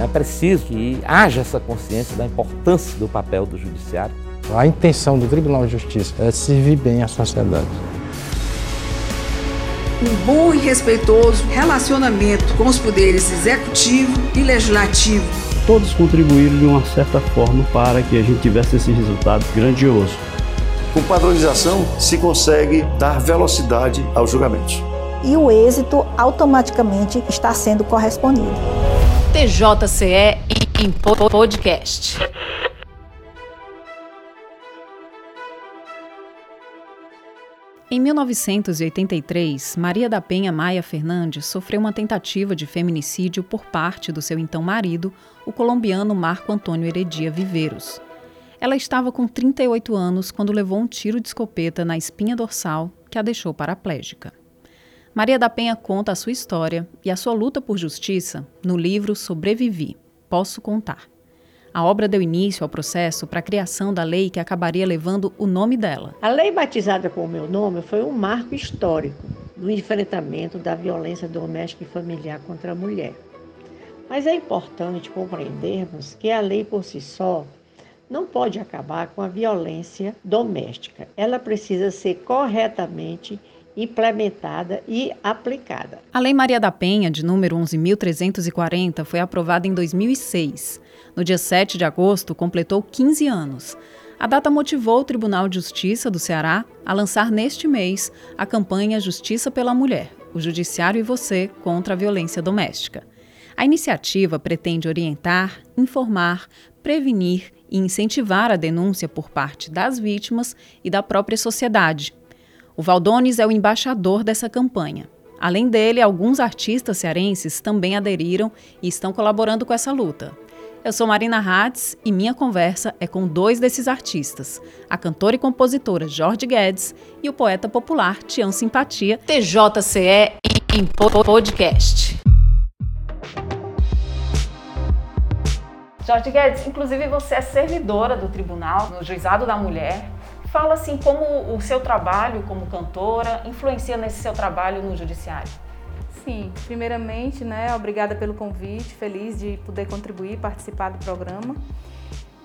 É preciso que haja essa consciência da importância do papel do judiciário. A intenção do Tribunal de Justiça é servir bem à sociedade. Um bom e respeitoso relacionamento com os poderes executivo e legislativo. Todos contribuíram de uma certa forma para que a gente tivesse esse resultado grandioso. Com padronização, se consegue dar velocidade aos julgamentos. E o êxito automaticamente está sendo correspondido. TJCE em podcast. Em 1983, Maria da Penha Maia Fernandes sofreu uma tentativa de feminicídio por parte do seu então marido, o colombiano Marco Antônio Heredia Viveiros. Ela estava com 38 anos quando levou um tiro de escopeta na espinha dorsal que a deixou paraplégica. Maria da Penha conta a sua história e a sua luta por justiça no livro Sobrevivi, Posso Contar. A obra deu início ao processo para a criação da lei que acabaria levando o nome dela. A lei batizada com o meu nome foi um marco histórico no enfrentamento da violência doméstica e familiar contra a mulher. Mas é importante compreendermos que a lei por si só não pode acabar com a violência doméstica. Ela precisa ser corretamente implementada e aplicada. A Lei Maria da Penha, de número 11.340, foi aprovada em 2006. No dia 7 de agosto, completou 15 anos. A data motivou o Tribunal de Justiça do Ceará a lançar neste mês a campanha Justiça pela Mulher, o Judiciário e Você contra a Violência Doméstica. A iniciativa pretende orientar, informar, prevenir e incentivar a denúncia por parte das vítimas e da própria sociedade, o Valdones é o embaixador dessa campanha. Além dele, alguns artistas cearenses também aderiram e estão colaborando com essa luta. Eu sou Marina Hatz e minha conversa é com dois desses artistas, a cantora e compositora Jorge Guedes e o poeta popular Tião Simpatia, TJCE em podcast. Jorge Guedes, inclusive você é servidora do tribunal, no Juizado da Mulher. Fala assim como o seu trabalho como cantora influencia nesse seu trabalho no judiciário. Sim, primeiramente, né, obrigada pelo convite, feliz de poder contribuir, participar do programa.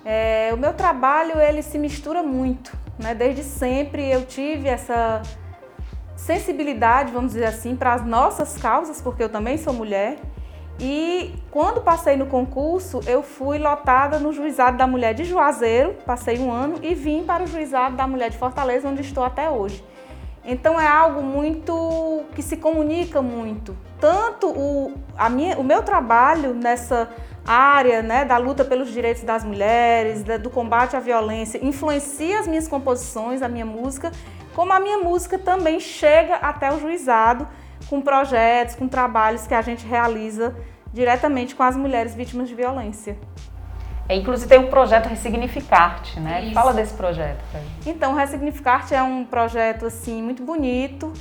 É, o meu trabalho ele se mistura muito, né? Desde sempre eu tive essa sensibilidade, vamos dizer assim, para as nossas causas, porque eu também sou mulher e quando passei no concurso, eu fui lotada no Juizado da Mulher de Juazeiro, passei um ano e vim para o Juizado da Mulher de Fortaleza, onde estou até hoje. Então é algo muito que se comunica muito. Tanto o, a minha, o meu trabalho nessa área né, da luta pelos direitos das mulheres, da, do combate à violência, influencia as minhas composições, a minha música, como a minha música também chega até o juizado com projetos, com trabalhos que a gente realiza diretamente com as mulheres vítimas de violência. É, inclusive tem um projeto Ressignificarte, né? Isso. Fala desse projeto. Então, Ressignificarte é um projeto assim muito bonito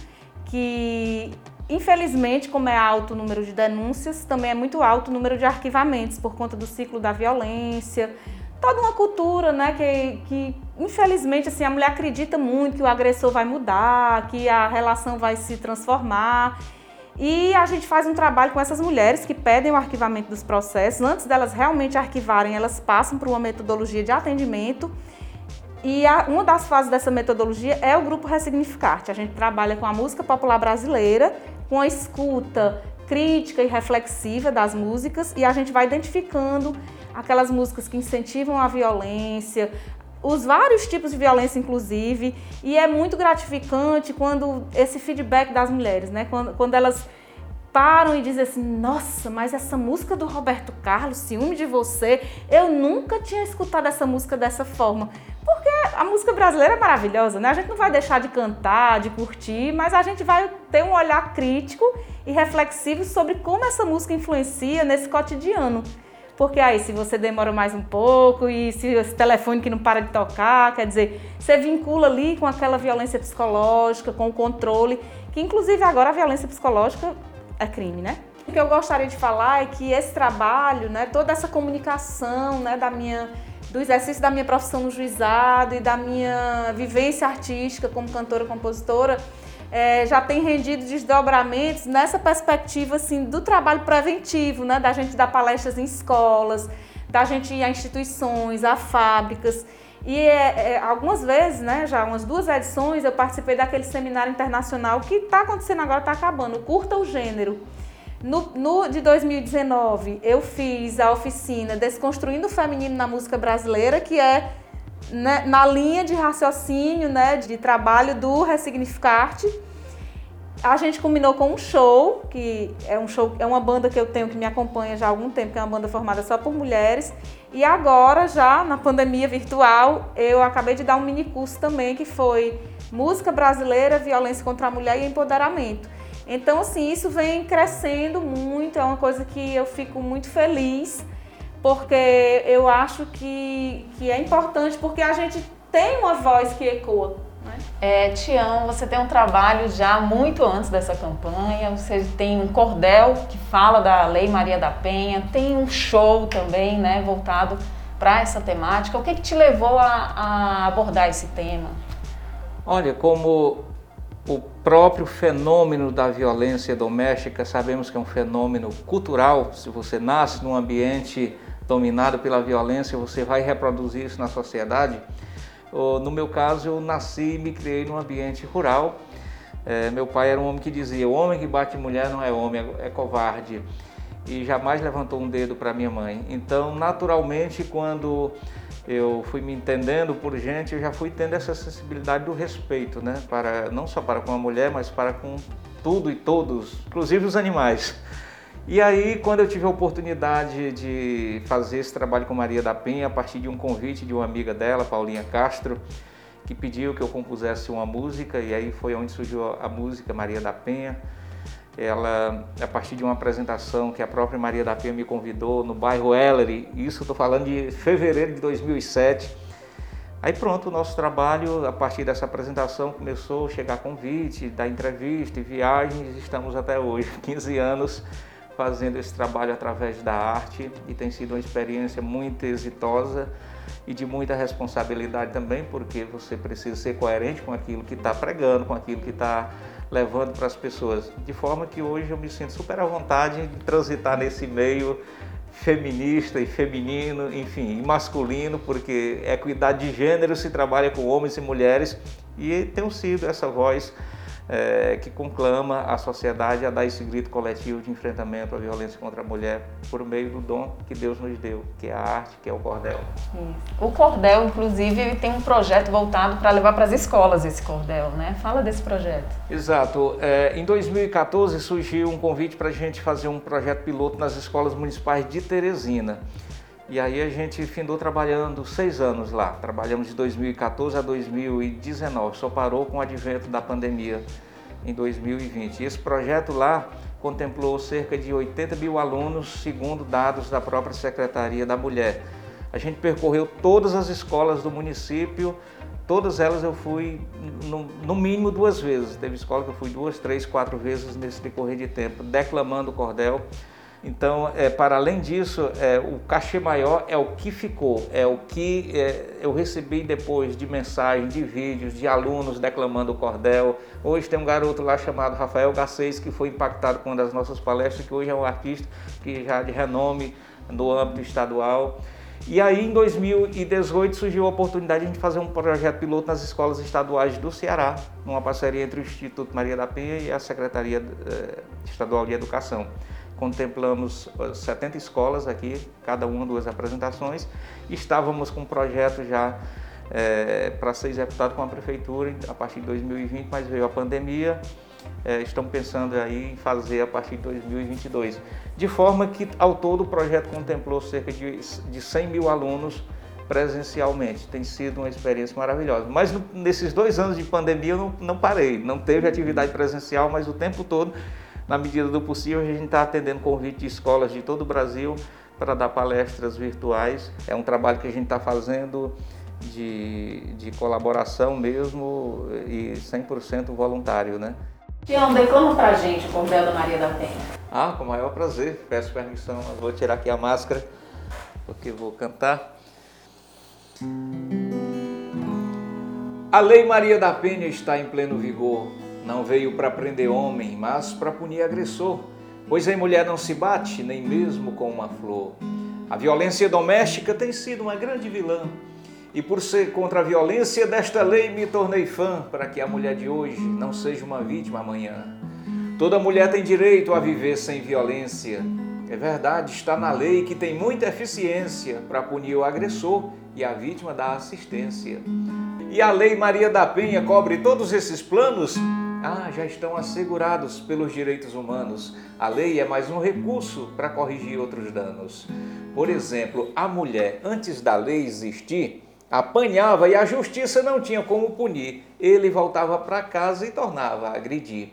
que Infelizmente, como é alto o número de denúncias, também é muito alto o número de arquivamentos por conta do ciclo da violência, toda uma cultura, né, que, que infelizmente assim a mulher acredita muito que o agressor vai mudar, que a relação vai se transformar. E a gente faz um trabalho com essas mulheres que pedem o arquivamento dos processos. Antes delas realmente arquivarem, elas passam por uma metodologia de atendimento. E a, uma das fases dessa metodologia é o grupo Ressignificarte. A gente trabalha com a música popular brasileira, com a escuta crítica e reflexiva das músicas e a gente vai identificando aquelas músicas que incentivam a violência, os vários tipos de violência, inclusive, e é muito gratificante quando esse feedback das mulheres, né? Quando, quando elas param e dizem assim: Nossa, mas essa música do Roberto Carlos, Ciúme de Você, eu nunca tinha escutado essa música dessa forma. Porque a música brasileira é maravilhosa, né? A gente não vai deixar de cantar, de curtir, mas a gente vai ter um olhar crítico e reflexivo sobre como essa música influencia nesse cotidiano. Porque aí, se você demora mais um pouco e se esse telefone que não para de tocar, quer dizer, você vincula ali com aquela violência psicológica, com o controle, que inclusive agora a violência psicológica é crime, né? O que eu gostaria de falar é que esse trabalho, né, toda essa comunicação, né, da minha do exercício da minha profissão no juizado e da minha vivência artística como cantora compositora, é, já tem rendido desdobramentos nessa perspectiva assim, do trabalho preventivo, né? da gente dar palestras em escolas, da gente ir a instituições, a fábricas. E é, é, algumas vezes, né, já umas duas edições, eu participei daquele seminário internacional que está acontecendo agora, está acabando, Curta o Gênero. No, no, de 2019, eu fiz a oficina Desconstruindo o Feminino na Música Brasileira, que é né, na linha de raciocínio, né, de trabalho do Ressignificarte. A gente combinou com um show, que é um show, é uma banda que eu tenho que me acompanha já há algum tempo, que é uma banda formada só por mulheres. E agora, já na pandemia virtual, eu acabei de dar um mini curso também que foi Música Brasileira, Violência contra a Mulher e Empoderamento. Então, assim, isso vem crescendo muito, é uma coisa que eu fico muito feliz porque eu acho que, que é importante, porque a gente tem uma voz que ecoa. Né? É, Tião, você tem um trabalho já muito antes dessa campanha, você tem um cordel que fala da Lei Maria da Penha, tem um show também né, voltado para essa temática. O que, que te levou a, a abordar esse tema? Olha, como o próprio fenômeno da violência doméstica, sabemos que é um fenômeno cultural. Se você nasce num ambiente dominado pela violência, você vai reproduzir isso na sociedade. No meu caso, eu nasci e me criei num ambiente rural. É, meu pai era um homem que dizia: o homem que bate mulher não é homem, é covarde. E jamais levantou um dedo para minha mãe. Então, naturalmente, quando eu fui me entendendo por gente, eu já fui tendo essa sensibilidade do respeito, né? Para não só para com a mulher, mas para com tudo e todos, inclusive os animais. E aí, quando eu tive a oportunidade de fazer esse trabalho com Maria da Penha, a partir de um convite de uma amiga dela, Paulinha Castro, que pediu que eu compusesse uma música, e aí foi onde surgiu a música Maria da Penha. Ela, a partir de uma apresentação que a própria Maria da Penha me convidou no bairro Ellery, isso estou falando de fevereiro de 2007. Aí pronto, o nosso trabalho, a partir dessa apresentação, começou a chegar convite, da entrevista e viagens, estamos até hoje, 15 anos fazendo esse trabalho através da arte e tem sido uma experiência muito exitosa e de muita responsabilidade também, porque você precisa ser coerente com aquilo que está pregando, com aquilo que está levando para as pessoas. De forma que hoje eu me sinto super à vontade de transitar nesse meio feminista e feminino, enfim, e masculino, porque equidade de gênero se trabalha com homens e mulheres e tenho sido essa voz é, que conclama a sociedade a dar esse grito coletivo de enfrentamento à violência contra a mulher por meio do dom que Deus nos deu, que é a arte, que é o cordel. Isso. O cordel, inclusive, ele tem um projeto voltado para levar para as escolas esse cordel, né? Fala desse projeto. Exato. É, em 2014 surgiu um convite para a gente fazer um projeto piloto nas escolas municipais de Teresina. E aí a gente findou trabalhando seis anos lá. Trabalhamos de 2014 a 2019. Só parou com o advento da pandemia em 2020. E esse projeto lá contemplou cerca de 80 mil alunos, segundo dados da própria Secretaria da Mulher. A gente percorreu todas as escolas do município, todas elas eu fui no, no, mínimo duas vezes. Teve escola que eu fui duas, três, quatro vezes nesse decorrer de tempo, declamando o cordel. Então, é, para além disso, é, o cachê maior é o que ficou, é o que é, eu recebi depois de mensagens, de vídeos, de alunos declamando o cordel. Hoje tem um garoto lá chamado Rafael Garcês que foi impactado com uma das nossas palestras, que hoje é um artista que já de renome no âmbito estadual. E aí, em 2018, surgiu a oportunidade de a gente fazer um projeto piloto nas escolas estaduais do Ceará, numa parceria entre o Instituto Maria da Penha e a Secretaria eh, Estadual de Educação contemplamos 70 escolas aqui, cada uma duas apresentações. Estávamos com um projeto já é, para ser executado com a prefeitura a partir de 2020, mas veio a pandemia. É, estamos pensando aí em fazer a partir de 2022. De forma que, ao todo, o projeto contemplou cerca de, de 100 mil alunos presencialmente. Tem sido uma experiência maravilhosa. Mas nesses dois anos de pandemia eu não, não parei. Não teve atividade presencial, mas o tempo todo na medida do possível, a gente está atendendo convite de escolas de todo o Brasil para dar palestras virtuais. É um trabalho que a gente está fazendo de, de colaboração mesmo e 100% voluntário, né? Tião, declama para a gente o Cordel da Maria da Penha. Ah, com o maior prazer. Peço permissão, eu vou tirar aqui a máscara, porque vou cantar. A Lei Maria da Penha está em pleno vigor não veio para prender homem, mas para punir agressor. Pois em mulher não se bate, nem mesmo com uma flor. A violência doméstica tem sido uma grande vilã. E por ser contra a violência desta lei me tornei fã, para que a mulher de hoje não seja uma vítima amanhã. Toda mulher tem direito a viver sem violência. É verdade, está na lei que tem muita eficiência para punir o agressor e a vítima da assistência. E a Lei Maria da Penha cobre todos esses planos? Ah, já estão assegurados pelos direitos humanos. A lei é mais um recurso para corrigir outros danos. Por exemplo, a mulher, antes da lei existir, apanhava e a justiça não tinha como punir. Ele voltava para casa e tornava a agredir.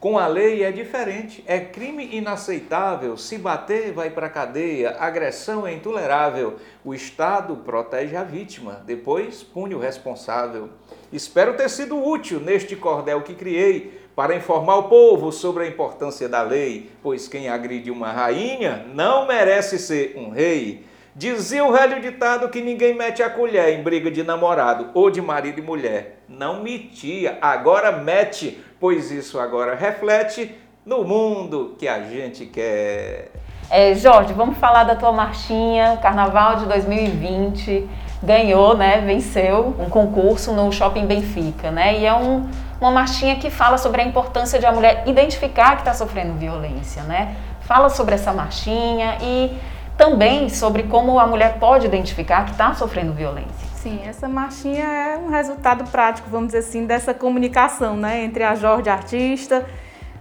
Com a lei é diferente, é crime inaceitável. Se bater, vai para cadeia, agressão é intolerável. O Estado protege a vítima, depois pune o responsável. Espero ter sido útil neste cordel que criei para informar o povo sobre a importância da lei, pois quem agride uma rainha não merece ser um rei. Dizia o velho ditado que ninguém mete a colher em briga de namorado ou de marido e mulher. Não metia, agora mete pois isso agora reflete no mundo que a gente quer. É, Jorge, vamos falar da tua marchinha, Carnaval de 2020. Ganhou, né? Venceu um concurso no Shopping Benfica, né? E é um, uma marchinha que fala sobre a importância de a mulher identificar que está sofrendo violência, né? Fala sobre essa marchinha e também sobre como a mulher pode identificar que está sofrendo violência. Sim, essa marchinha é um resultado prático, vamos dizer assim, dessa comunicação né, entre a Jorge artista,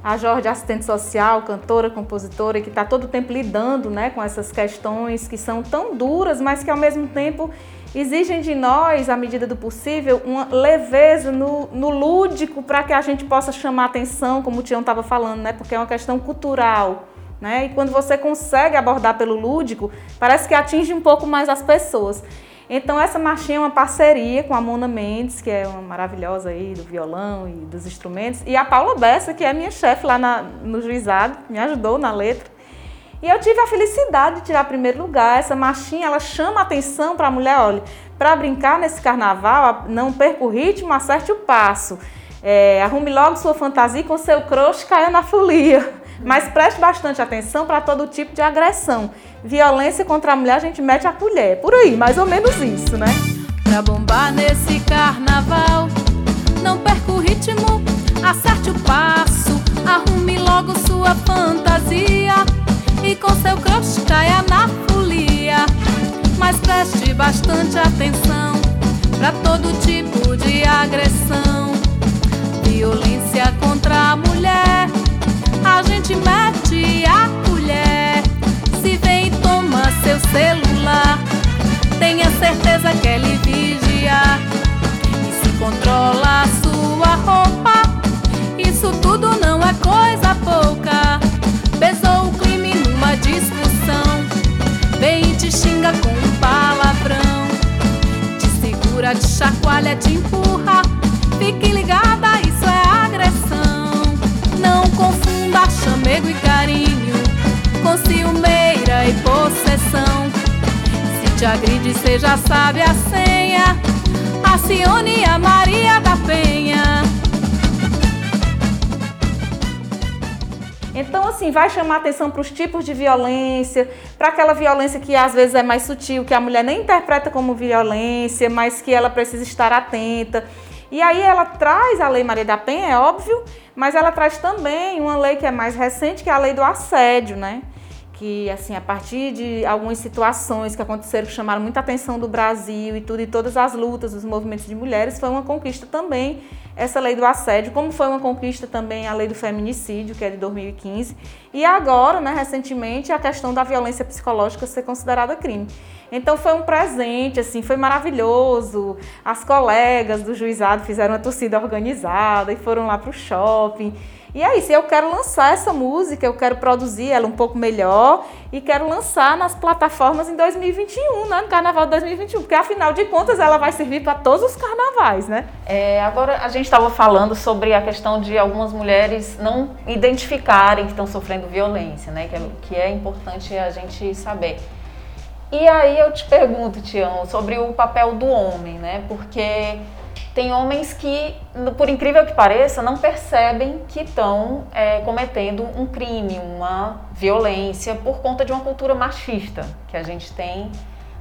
a Jorge assistente social, cantora, compositora, que está todo o tempo lidando né, com essas questões que são tão duras, mas que ao mesmo tempo exigem de nós, à medida do possível, uma leveza no, no lúdico para que a gente possa chamar atenção, como o Tião estava falando, né, porque é uma questão cultural. Né? E quando você consegue abordar pelo lúdico, parece que atinge um pouco mais as pessoas. Então essa marchinha é uma parceria com a Mona Mendes, que é uma maravilhosa aí do violão e dos instrumentos, e a Paula Bessa, que é minha chefe lá na, no juizado, me ajudou na letra. E eu tive a felicidade de tirar primeiro lugar. Essa marchinha, ela chama atenção para a mulher, olha, para brincar nesse carnaval, não perca o ritmo, acerte o passo. É, arrume logo sua fantasia com seu crush caia na folia. Mas preste bastante atenção para todo tipo de agressão. Violência contra a mulher, a gente mete a colher. Por aí, mais ou menos isso, né? Pra bombar nesse carnaval, bastante atenção para todo tipo de agressão. Violência contra a mulher a gente mete a colher. Se vem e toma seu celular, tenha certeza que ele vigia. E se controla a sua roupa, isso tudo não é coisa pouca. Segura, te chacoalha, te empurra. Fique ligada, isso é agressão. Não confunda chamego e carinho com ciumeira e possessão. Se te agride, você já sabe a senha. Acione a Maria da Penha. Então, assim, vai chamar atenção para os tipos de violência, para aquela violência que às vezes é mais sutil, que a mulher nem interpreta como violência, mas que ela precisa estar atenta. E aí ela traz a Lei Maria da Penha, é óbvio, mas ela traz também uma lei que é mais recente, que é a lei do assédio, né? Que, assim, a partir de algumas situações que aconteceram que chamaram muita atenção do Brasil e tudo, e todas as lutas dos movimentos de mulheres, foi uma conquista também essa lei do assédio, como foi uma conquista também a lei do feminicídio, que é de 2015, e agora, né, recentemente, a questão da violência psicológica ser considerada crime. Então foi um presente, assim, foi maravilhoso. As colegas do juizado fizeram uma torcida organizada e foram lá para o shopping. E é isso, eu quero lançar essa música, eu quero produzir ela um pouco melhor e quero lançar nas plataformas em 2021, né? No Carnaval de 2021, porque afinal de contas ela vai servir para todos os carnavais, né? É, agora a gente estava falando sobre a questão de algumas mulheres não identificarem que estão sofrendo violência, né? Que é, que é importante a gente saber. E aí eu te pergunto, Tião, sobre o papel do homem, né? Porque tem homens que, por incrível que pareça, não percebem que estão é, cometendo um crime, uma violência por conta de uma cultura machista que a gente tem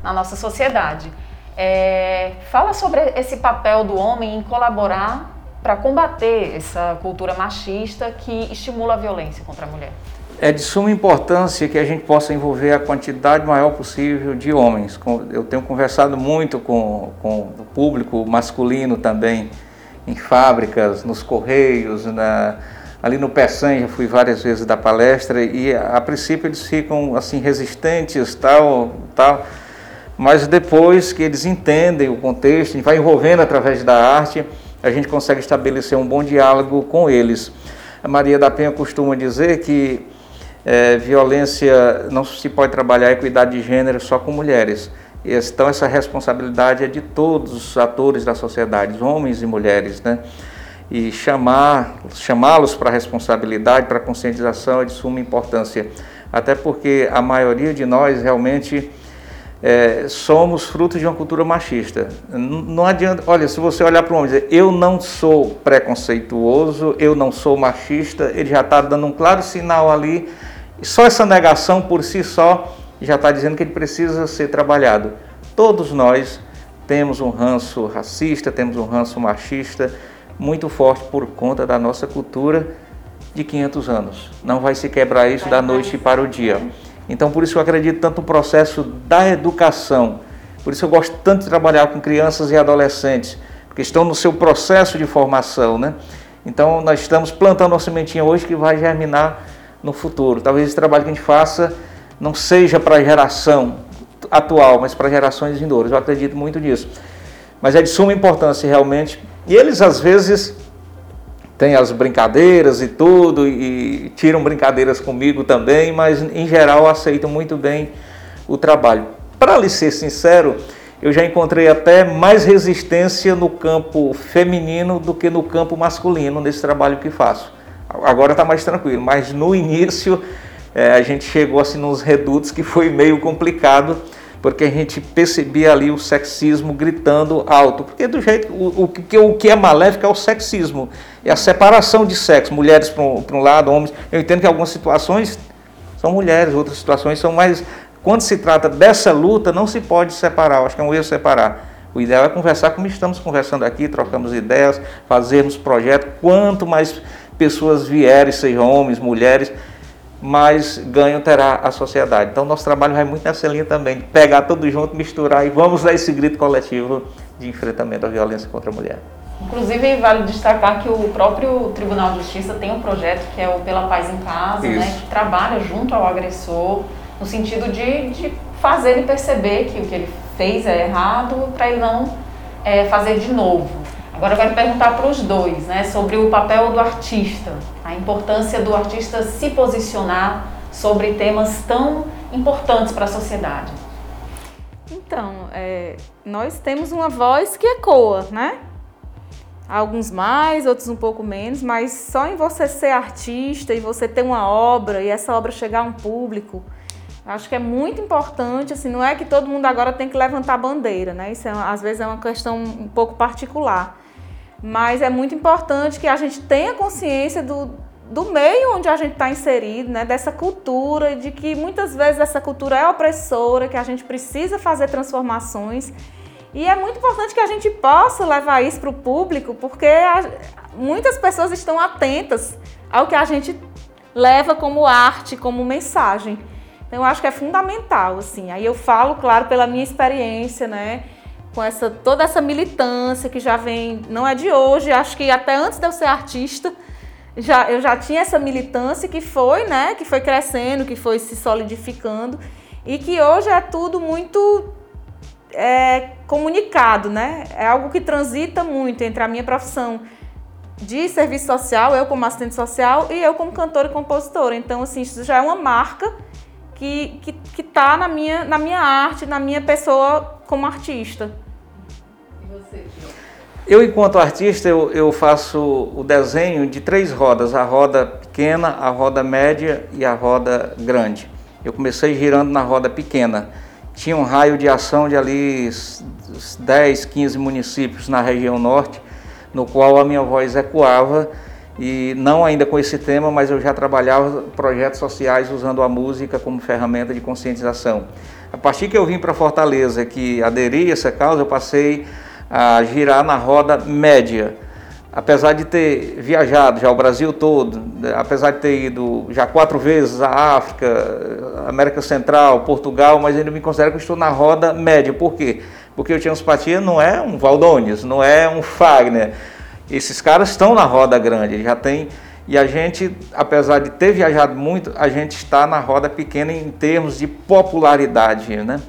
na nossa sociedade. É, fala sobre esse papel do homem em colaborar para combater essa cultura machista que estimula a violência contra a mulher. É de suma importância que a gente possa envolver a quantidade maior possível de homens. Eu tenho conversado muito com, com o público masculino também, em fábricas, nos correios, na, ali no Peçanha, fui várias vezes da palestra e a, princípio eles ficam assim resistentes, tal, tal, mas depois que eles entendem o contexto, vai envolvendo através da arte, a gente consegue estabelecer um bom diálogo com eles. A Maria da Penha costuma dizer que é, violência, não se pode trabalhar equidade de gênero só com mulheres. Então essa responsabilidade é de todos os atores da sociedade, homens e mulheres, né? E chamar, chamá-los para a responsabilidade, para a conscientização é de suma importância. Até porque a maioria de nós realmente é, somos fruto de uma cultura machista. Não, não adianta, olha, se você olhar para um homem e dizer eu não sou preconceituoso, eu não sou machista, ele já está dando um claro sinal ali só essa negação por si só já está dizendo que ele precisa ser trabalhado. Todos nós temos um ranço racista, temos um ranço machista muito forte por conta da nossa cultura de 500 anos. Não vai se quebrar isso da noite para o dia. Então, por isso eu acredito tanto no processo da educação. Por isso eu gosto tanto de trabalhar com crianças e adolescentes, porque estão no seu processo de formação, né? Então, nós estamos plantando uma sementinha hoje que vai germinar no futuro. Talvez esse trabalho que a gente faça não seja para a geração atual, mas para gerações vindouras. Eu acredito muito nisso. Mas é de suma importância realmente. E eles às vezes têm as brincadeiras e tudo, e tiram brincadeiras comigo também, mas em geral aceitam muito bem o trabalho. Para lhe ser sincero, eu já encontrei até mais resistência no campo feminino do que no campo masculino nesse trabalho que faço. Agora está mais tranquilo, mas no início é, a gente chegou assim nos redutos que foi meio complicado, porque a gente percebia ali o sexismo gritando alto. Porque do jeito o, o, que, o que é maléfico é o sexismo, é a separação de sexo, mulheres para um, um lado, homens. Eu entendo que algumas situações são mulheres, outras situações são mais. Quando se trata dessa luta, não se pode separar, eu acho que é um erro separar. O ideal é conversar como estamos conversando aqui, trocamos ideias, fazermos projetos. Quanto mais pessoas vierem, sejam homens, mulheres, mais ganho terá a sociedade. Então, nosso trabalho vai muito nessa linha também, pegar tudo junto, misturar e vamos dar esse grito coletivo de enfrentamento à violência contra a mulher. Inclusive, vale destacar que o próprio Tribunal de Justiça tem um projeto que é o Pela Paz em Casa, né, que trabalha junto ao agressor, no sentido de, de fazer ele perceber que o que ele fez é errado, para ele não é, fazer de novo. Agora eu quero perguntar para os dois, né, sobre o papel do artista, a importância do artista se posicionar sobre temas tão importantes para a sociedade. Então, é, nós temos uma voz que ecoa, né? Alguns mais, outros um pouco menos, mas só em você ser artista e você ter uma obra e essa obra chegar a um público, acho que é muito importante, assim, não é que todo mundo agora tem que levantar bandeira, né? Isso é, às vezes é uma questão um pouco particular mas é muito importante que a gente tenha consciência do, do meio onde a gente está inserido, né, dessa cultura, de que muitas vezes essa cultura é opressora, que a gente precisa fazer transformações. E é muito importante que a gente possa levar isso para o público, porque a, muitas pessoas estão atentas ao que a gente leva como arte, como mensagem. Então, eu acho que é fundamental, assim. Aí eu falo, claro, pela minha experiência, né? Com essa toda essa militância que já vem, não é de hoje, acho que até antes de eu ser artista, já, eu já tinha essa militância que foi, né, que foi crescendo, que foi se solidificando e que hoje é tudo muito é, comunicado, né? É algo que transita muito entre a minha profissão de serviço social, eu como assistente social e eu como cantora e compositora. Então, assim, isso já é uma marca que que, que tá na minha na minha arte, na minha pessoa como artista. Eu, enquanto artista, eu, eu, faço o desenho de três rodas, a roda pequena, a roda média e a roda grande. Eu comecei girando na roda pequena. Tinha um raio de ação de ali 10, 15 municípios na região norte, no qual a minha voz ecoava e não ainda com esse tema, mas eu já trabalhava projetos sociais usando a música como ferramenta de conscientização. A partir que eu vim para Fortaleza, que aderi a essa causa, eu passei a girar na roda média. Apesar de ter viajado já o Brasil todo, apesar de ter ido já quatro vezes à África, América Central, Portugal, mas ainda me considero que estou na roda média. Por quê? Porque o Tianspatia não é um Valdones, não é um Fagner. Esses caras estão na roda grande, já tem e a gente, apesar de ter viajado muito, a gente está na roda pequena em termos de popularidade, né?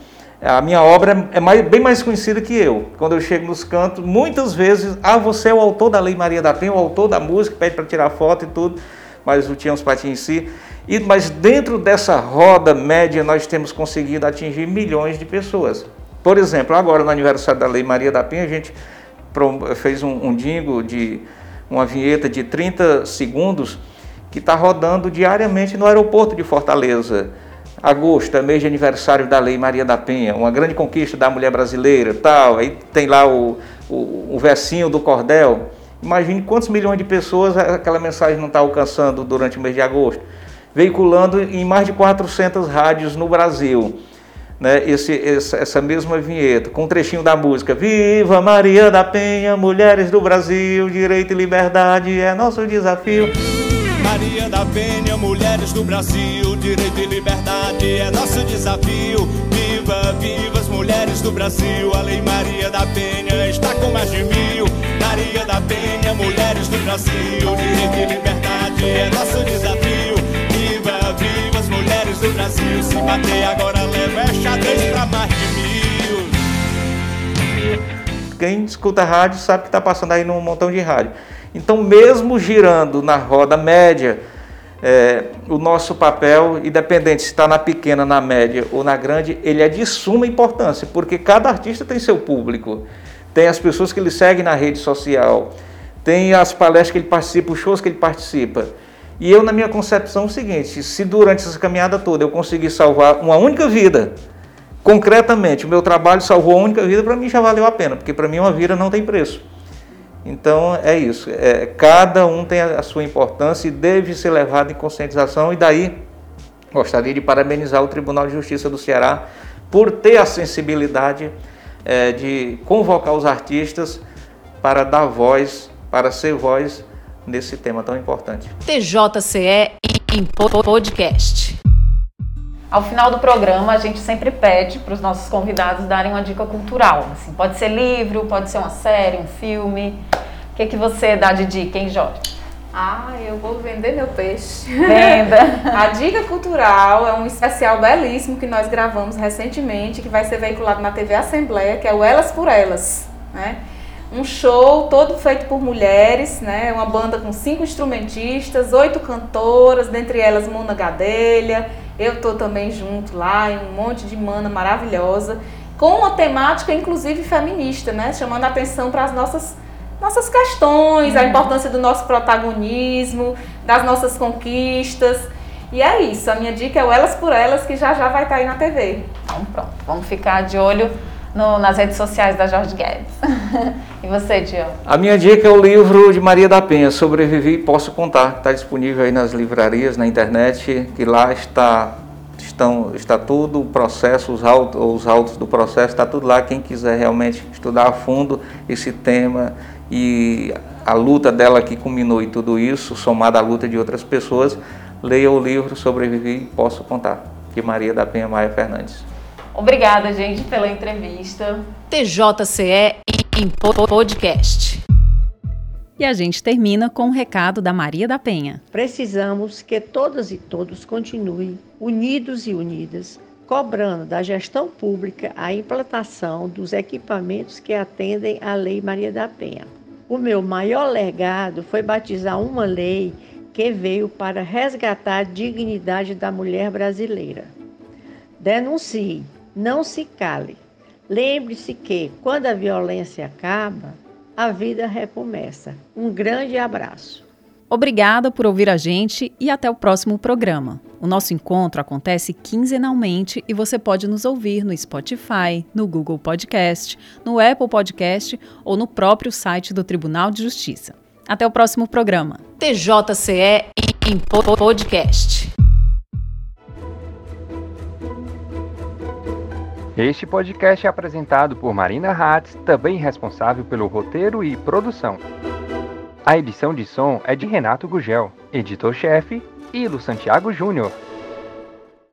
A minha obra é mais, bem mais conhecida que eu. Quando eu chego nos cantos, muitas vezes, ah, você é o autor da Lei Maria da Penha, o autor da música, pede para tirar foto e tudo, mas o Tião Patinhos em si. E, mas dentro dessa roda média, nós temos conseguido atingir milhões de pessoas. Por exemplo, agora no aniversário da Lei Maria da Penha, a gente fez um, um dingo de uma vinheta de 30 segundos que está rodando diariamente no aeroporto de Fortaleza. Agosto é mês de aniversário da Lei Maria da Penha, uma grande conquista da mulher brasileira, tal. Aí tem lá o, o, o versinho do cordel. Imagine quantos milhões de pessoas aquela mensagem não está alcançando durante o mês de agosto. Veiculando em mais de 400 rádios no Brasil né, esse, essa mesma vinheta, com um trechinho da música. Viva Maria da Penha, mulheres do Brasil, direito e liberdade é nosso desafio. Maria da Penha, mulheres do Brasil, direito e liberdade é nosso desafio. Viva, viva as mulheres do Brasil, a Lei Maria da Penha está com mais de mil. Maria da Penha, mulheres do Brasil, direito e liberdade é nosso desafio. Do Brasil, se bater agora leva xadrez pra mais de mil. Quem escuta rádio sabe que está passando aí num montão de rádio. Então, mesmo girando na roda média, é, o nosso papel, independente se está na pequena, na média ou na grande, ele é de suma importância, porque cada artista tem seu público, tem as pessoas que ele segue na rede social, tem as palestras que ele participa, os shows que ele participa. E eu, na minha concepção, é o seguinte: se durante essa caminhada toda eu conseguir salvar uma única vida, concretamente, o meu trabalho salvou a única vida, para mim já valeu a pena, porque para mim uma vida não tem preço. Então é isso, é, cada um tem a, sua importância e deve ser levado em conscientização, e daí gostaria de parabenizar o Tribunal de Justiça do Ceará por ter a sensibilidade é, de convocar os artistas para dar voz, para ser voz nesse tema tão importante. TJCE em podcast. Ao final do programa, a gente sempre pede para os nossos convidados darem uma dica cultural. Assim, pode ser livro, pode ser uma série, um filme. O que, que você dá de dica, hein, Jorge? Ah, eu vou vender meu peixe. Venda! a dica cultural é um especial belíssimo que nós gravamos recentemente, que vai ser veiculado na TV Assembleia, que é o Elas por Elas. Né? Um show todo feito por mulheres, né? Uma banda com cinco instrumentistas, oito cantoras, dentre elas Mona Gadelha. Eu tô também junto lá, em um monte de mana maravilhosa, com uma temática inclusive feminista, né? Chamando a atenção para as nossas nossas questões, a uhum. importância do nosso protagonismo, das nossas conquistas. E é isso, a minha dica é o Elas por Elas, que já já vai estar tá aí na TV. Então pronto, vamos ficar de olho no, nas redes sociais da Jorge Guedes. e você, Tião? A minha dica é o livro de Maria da Penha, Sobrevivi e Posso Contar. Está disponível aí nas livrarias, na internet, que lá está, estão, está tudo o processo, os autos, os autos do processo, está tudo lá. Quem quiser realmente estudar a fundo esse tema e a luta dela que culminou e tudo isso, somada à luta de outras pessoas, leia o livro Sobrevivi e Posso Contar, de Maria da Penha Maia Fernandes. Obrigada, gente, pela entrevista. TJCE em podcast. E a gente termina com um recado da Maria da Penha. Precisamos que todas e todos continuem unidos e unidas, cobrando da gestão pública a implantação dos equipamentos que atendem à Lei Maria da Penha. O meu maior legado foi batizar uma lei que veio para resgatar a dignidade da mulher brasileira. Denuncie não se cale. Lembre-se que, quando a violência acaba, a vida recomeça. Um grande abraço. Obrigada por ouvir a gente e até o próximo programa. O nosso encontro acontece quinzenalmente e você pode nos ouvir no Spotify, no Google Podcast, no Apple Podcast ou no próprio site do Tribunal de Justiça. Até o próximo programa. TJCE em podcast. Este podcast é apresentado por Marina Hatz, também responsável pelo roteiro e produção. A edição de som é de Renato Gugel, editor-chefe, e Lu Santiago Júnior.